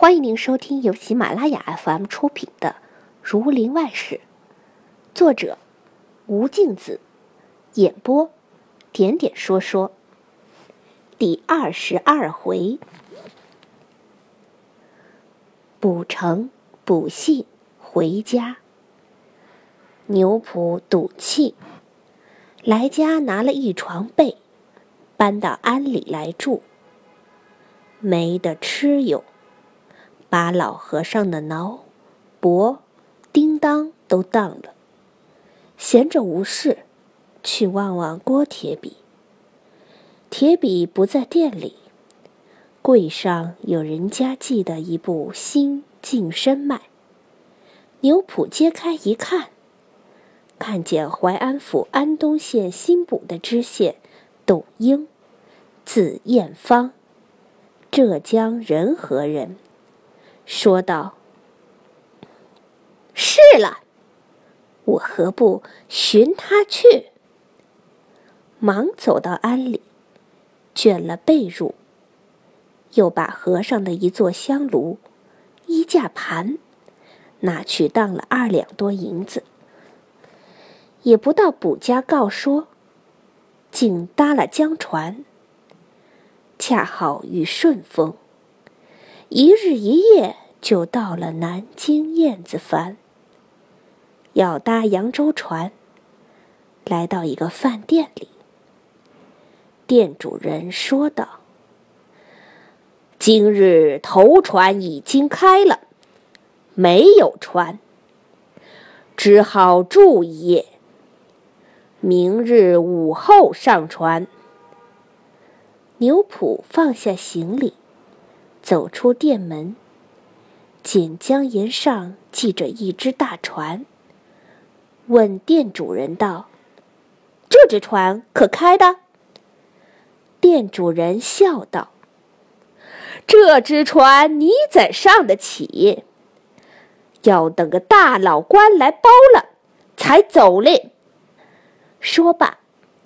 欢迎您收听由喜马拉雅 FM 出品的《儒林外史》，作者吴敬子，演播点点说说。第二十二回，补城补信回家，牛仆赌气，来家拿了一床被，搬到庵里来住，没得吃哟。把老和尚的挠、脖、叮当都当了，闲着无事，去望望郭铁笔。铁笔不在店里，柜上有人家寄的一部新净身脉。牛谱揭开一看，看见淮安府安东县新补的知县董英，字彦芳，浙江仁和人。说道：“是了，我何不寻他去？”忙走到庵里，卷了被褥，又把和尚的一座香炉、衣架盘拿去当了二两多银子，也不到卜家告说，竟搭了江船，恰好遇顺风。一日一夜就到了南京燕子帆，要搭扬州船，来到一个饭店里。店主人说道：“今日头船已经开了，没有船，只好住一夜。明日午后上船。”牛普放下行李。走出店门，锦江沿上系着一只大船，问店主人道：“这只船可开的？”店主人笑道：“这只船你怎上得起？要等个大老官来包了，才走嘞。”说罢，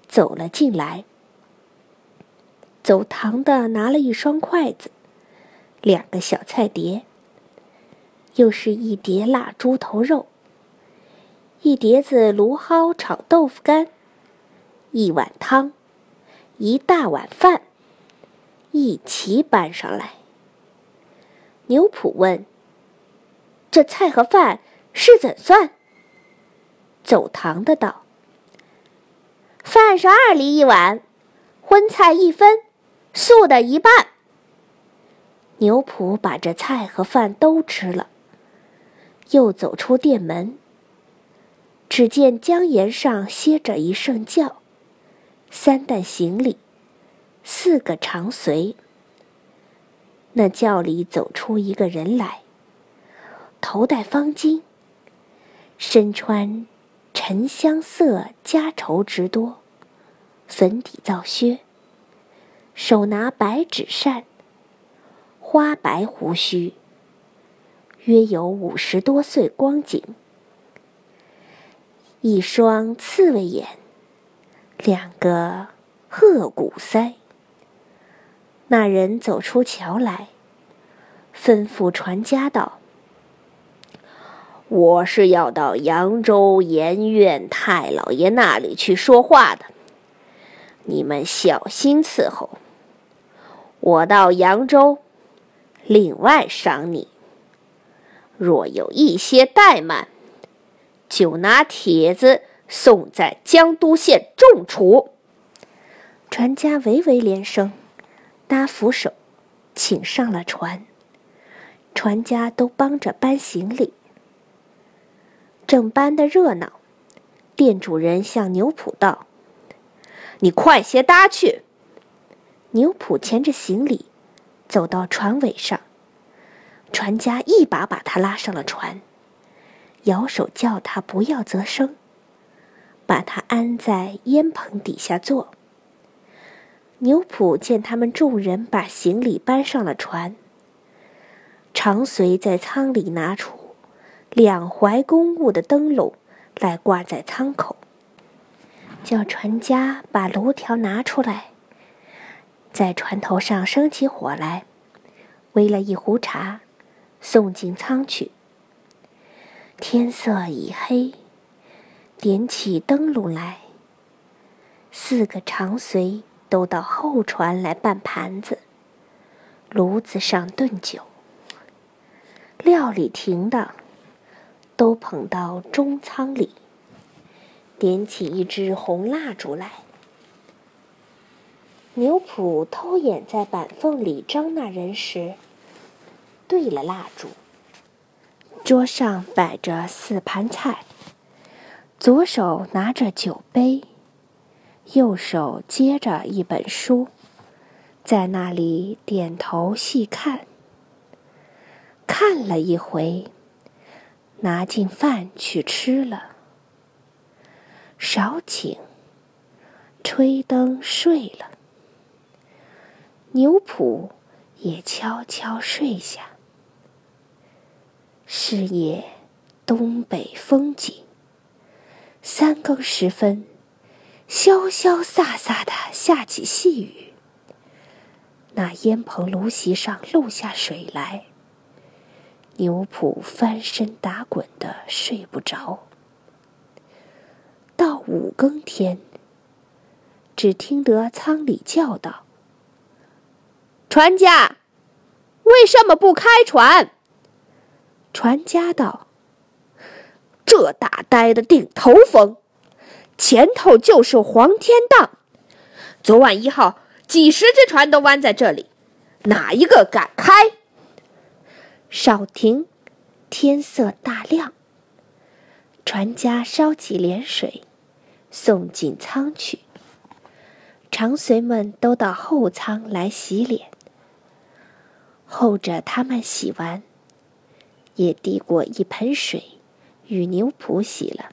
走了进来，走堂的拿了一双筷子。两个小菜碟，又是一碟腊猪头肉，一碟子芦蒿炒豆腐干，一碗汤，一大碗饭，一齐搬上来。牛普问：“这菜和饭是怎算？”走堂的道：“饭是二厘一碗，荤菜一分，素的一半。”牛普把这菜和饭都吃了，又走出店门。只见江沿上歇着一圣轿，三担行李，四个长随。那轿里走出一个人来，头戴方巾，身穿沉香色夹绸直多，粉底皂靴，手拿白纸扇。花白胡须，约有五十多岁光景，一双刺猬眼，两个鹤骨腮。那人走出桥来，吩咐船家道：“我是要到扬州盐院太老爷那里去说话的，你们小心伺候。我到扬州。”另外赏你，若有一些怠慢，就拿帖子送在江都县重处。船家唯唯连声，搭扶手，请上了船。船家都帮着搬行李，正搬的热闹，店主人向牛普道：“你快些搭去。”牛普牵着行李。走到船尾上，船家一把把他拉上了船，摇手叫他不要则声，把他安在烟棚底下坐。牛普见他们众人把行李搬上了船，长随在舱里拿出两怀公物的灯笼来挂在舱口，叫船家把炉条拿出来。在船头上生起火来，煨了一壶茶，送进仓去。天色已黑，点起灯笼来。四个长随都到后船来搬盘子，炉子上炖酒。料理停当，都捧到中仓里，点起一支红蜡烛来。牛普偷眼在板缝里张那人时，对了蜡烛。桌上摆着四盘菜，左手拿着酒杯，右手接着一本书，在那里点头细看。看了一回，拿进饭去吃了。少请，吹灯睡了。牛普也悄悄睡下。是夜，东北风景。三更时分，潇潇飒飒的下起细雨。那烟棚炉席上漏下水来。牛普翻身打滚的睡不着。到五更天，只听得舱里叫道。船家，为什么不开船？船家道：“这大呆的顶头风，前头就是黄天荡。昨晚一号，几十只船都弯在这里，哪一个敢开？”少停，天色大亮。船家烧起涟水，送进舱去。长随们都到后舱来洗脸。候着他们洗完，也递过一盆水，与牛仆洗了。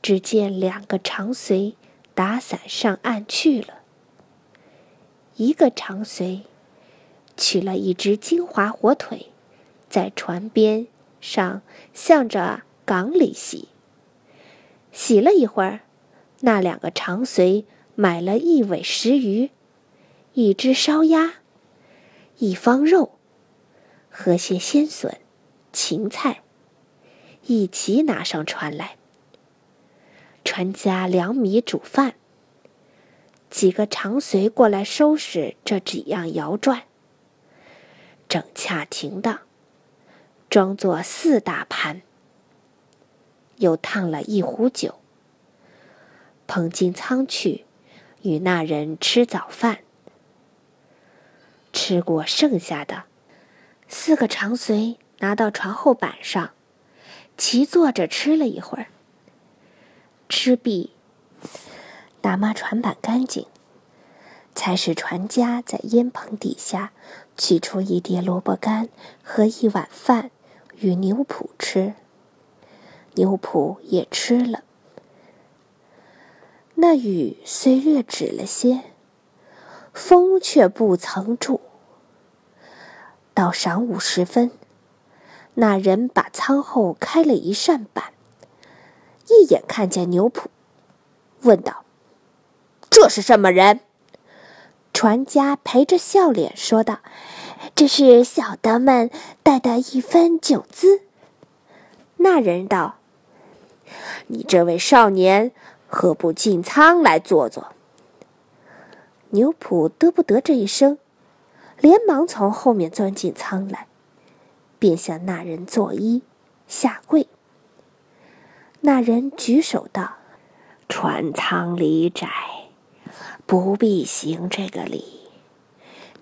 只见两个长随打伞上岸去了。一个长随取了一只金华火腿，在船边上向着港里洗。洗了一会儿，那两个长随买了一尾石鱼，一只烧鸭。一方肉和些鲜笋、芹菜一起拿上船来。船家粮米煮饭，几个长随过来收拾这几样摇转，整恰停当，装作四大盘，又烫了一壶酒，捧进舱去，与那人吃早饭。吃过剩下的，四个长随拿到船后板上，齐坐着吃了一会儿。吃毕，打抹船板干净，才使船家在烟棚底下取出一碟萝卜干和一碗饭与牛脯吃。牛脯也吃了。那雨虽略止了些。风却不曾住。到晌午时分，那人把舱后开了一扇板，一眼看见牛普，问道：“这是什么人？”船家陪着笑脸说道：“这是小的们带的一分酒资。”那人道：“你这位少年，何不进舱来坐坐？”牛普得不得这一声，连忙从后面钻进舱来，便向那人作揖下跪。那人举手道：“船舱里窄，不必行这个礼，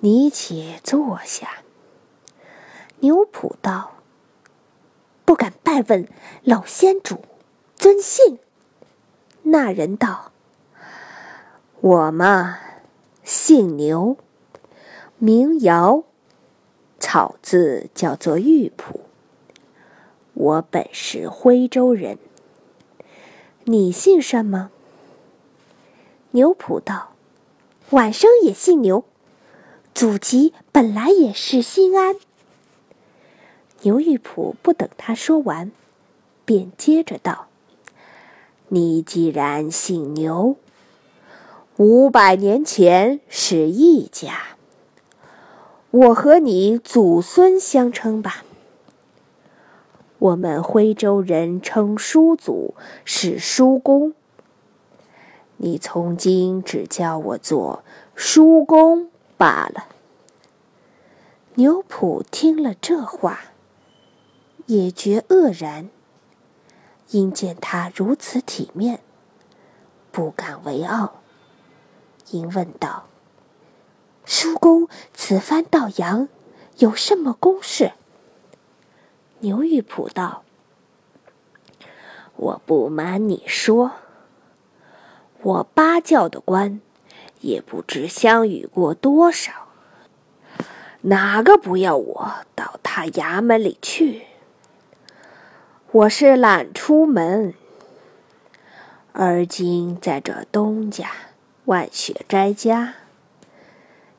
你且坐下。”牛普道：“不敢拜问老先主尊姓。”那人道：“我嘛。”姓牛，名尧，草字叫做玉璞。我本是徽州人。你姓什么？牛普道：“晚生也姓牛，祖籍本来也是新安。”牛玉璞不等他说完，便接着道：“你既然姓牛。”五百年前是一家，我和你祖孙相称吧。我们徽州人称叔祖是叔公，你从今只叫我做叔公罢了。牛普听了这话，也觉愕然，因见他如此体面，不敢为傲，因问道：“叔公此番到阳，有什么公事？”牛玉普道：“我不瞒你说，我八教的官，也不知相遇过多少，哪个不要我到他衙门里去？我是懒出门，而今在这东家万雪斋家，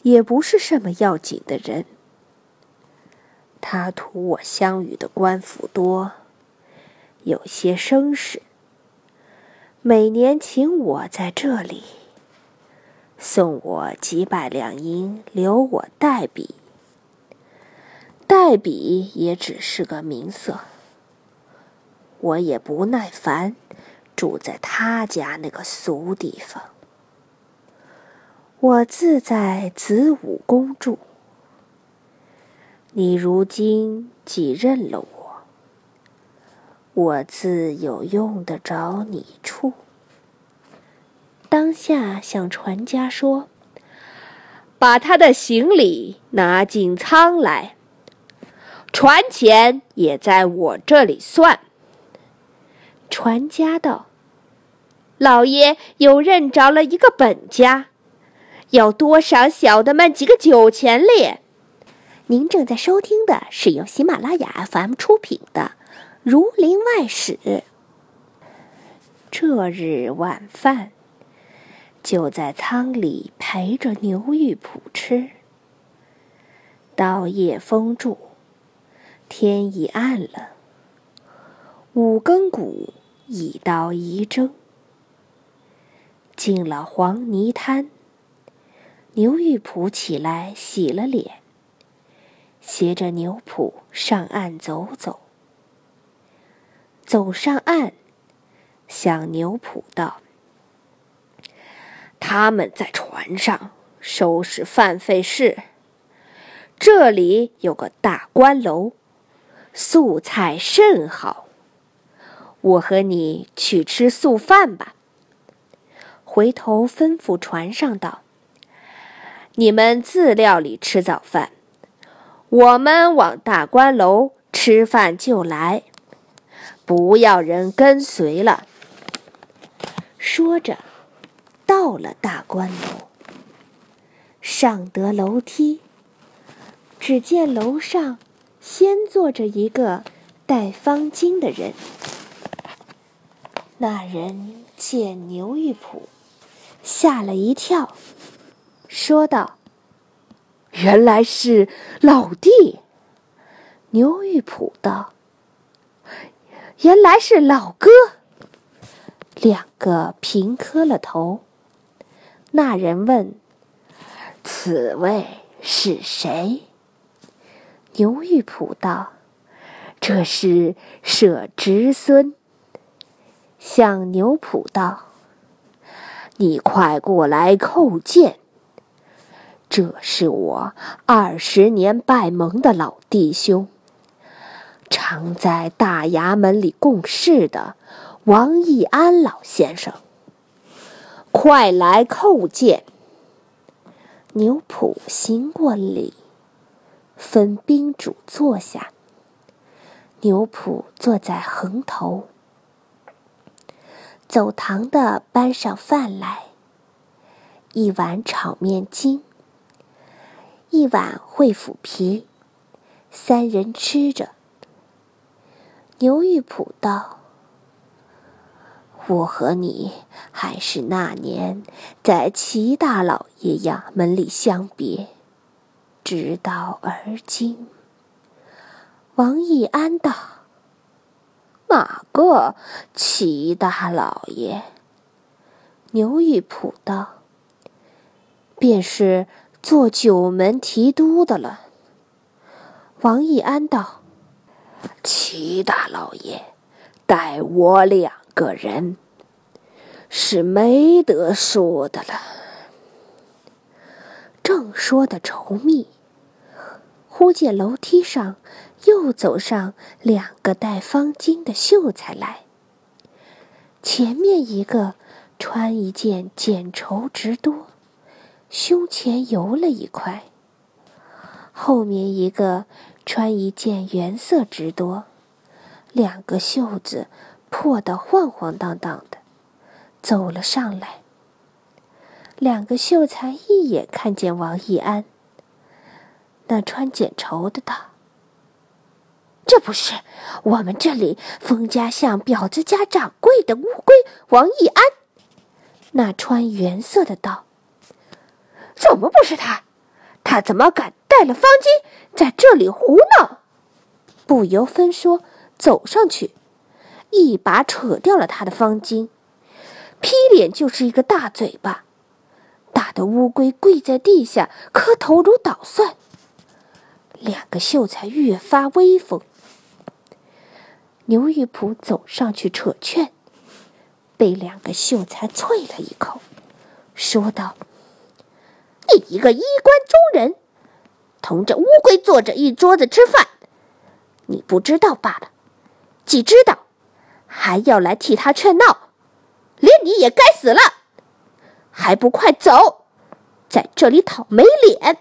也不是什么要紧的人。”他图我相与的官府多，有些声势，每年请我在这里，送我几百两银，留我代笔。代笔也只是个名色，我也不耐烦，住在他家那个俗地方。我自在子午宫住。你如今既认了我，我自有用得着你处。当下向船家说：“把他的行李拿进舱来，船钱也在我这里算。”船家道：“老爷有认着了一个本家，要多赏小的们几个酒钱哩。”您正在收听的是由喜马拉雅 FM 出品的《儒林外史》。这日晚饭就在舱里陪着牛玉普吃。到夜风住，天已暗了，五更鼓已到一征。进了黄泥滩，牛玉普起来洗了脸。携着牛普上岸走走，走上岸，向牛普道：“他们在船上收拾饭费事。这里有个大官楼，素菜甚好。我和你去吃素饭吧。”回头吩咐船上道：“你们自料理吃早饭。”我们往大观楼吃饭就来，不要人跟随了。说着，到了大观楼，上得楼梯，只见楼上先坐着一个戴方巾的人。那人见牛玉普，吓了一跳，说道。原来是老弟，牛玉普道：“原来是老哥。”两个平磕了头。那人问：“此位是谁？”牛玉普道：“这是舍侄孙。”向牛普道：“你快过来叩见。”这是我二十年拜盟的老弟兄，常在大衙门里共事的王义安老先生，快来叩见。牛普行过礼，分宾主坐下。牛普坐在横头，走堂的搬上饭来，一碗炒面筋。一碗烩腐皮，三人吃着。牛玉普道：“我和你还是那年在齐大老爷衙门里相别，直到而今。”王义安道：“哪个齐大老爷？”牛玉普道：“便是。”做九门提督的了。王义安道：“齐大老爷待我两个人，是没得说的了。”正说的稠密，忽见楼梯上又走上两个戴方巾的秀才来。前面一个穿一件剪绸直多，胸前油了一块；后面一个穿一件原色直多，两个袖子破得晃晃荡荡的，走了上来。两个秀才一眼看见王义安，那穿剪绸的道。这不是我们这里封家巷婊子家掌柜的乌龟王义安？那穿原色的道：“怎么不是他？他怎么敢带了方巾在这里胡闹？”不由分说，走上去，一把扯掉了他的方巾，劈脸就是一个大嘴巴，打得乌龟跪在地下磕头如捣蒜。两个秀才越发威风。牛玉璞走上去扯劝，被两个秀才啐了一口，说道：“一个衣冠中人，同这乌龟坐着一桌子吃饭，你不知道罢了；既知道，还要来替他劝闹，连你也该死了！还不快走，在这里讨没脸！”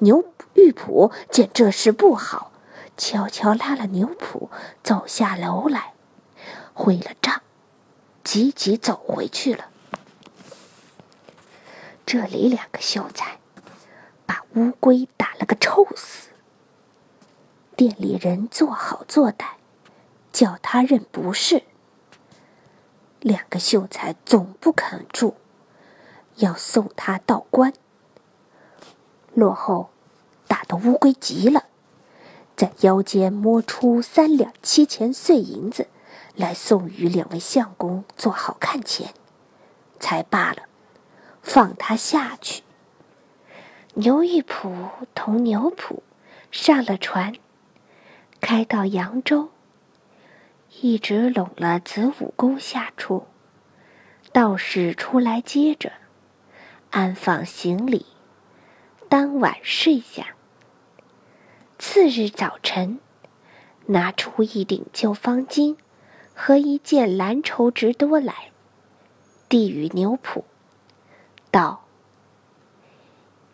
牛玉璞见这事不好。悄悄拉了牛普走下楼来，会了账，急急走回去了。这里两个秀才把乌龟打了个臭死。店里人做好做歹，叫他认不是。两个秀才总不肯住，要送他到官。落后，打得乌龟急了。在腰间摸出三两七钱碎银子，来送与两位相公做好看钱，才罢了，放他下去。牛玉璞同牛普上了船，开到扬州，一直拢了子午宫下处，道士出来接着，安放行李，当晚睡下。次日早晨，拿出一顶旧方巾和一件蓝绸直多来，递与牛普，道：“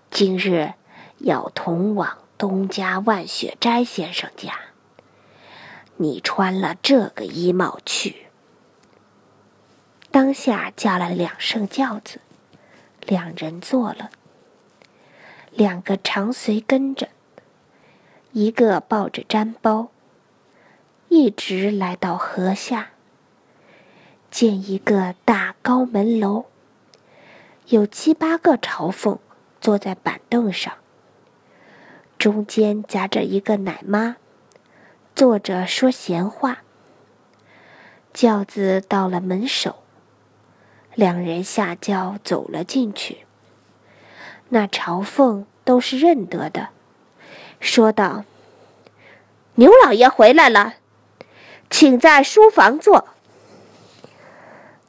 今日要同往东家万雪斋先生家，你穿了这个衣帽去。”当下叫了两声轿子，两人坐了，两个长随跟着。一个抱着毡包，一直来到河下，见一个大高门楼，有七八个朝奉坐在板凳上，中间夹着一个奶妈，坐着说闲话。轿子到了门首，两人下轿走了进去。那朝奉都是认得的。说道：“牛老爷回来了，请在书房坐。”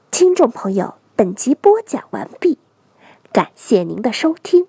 听众朋友，本集播讲完毕，感谢您的收听。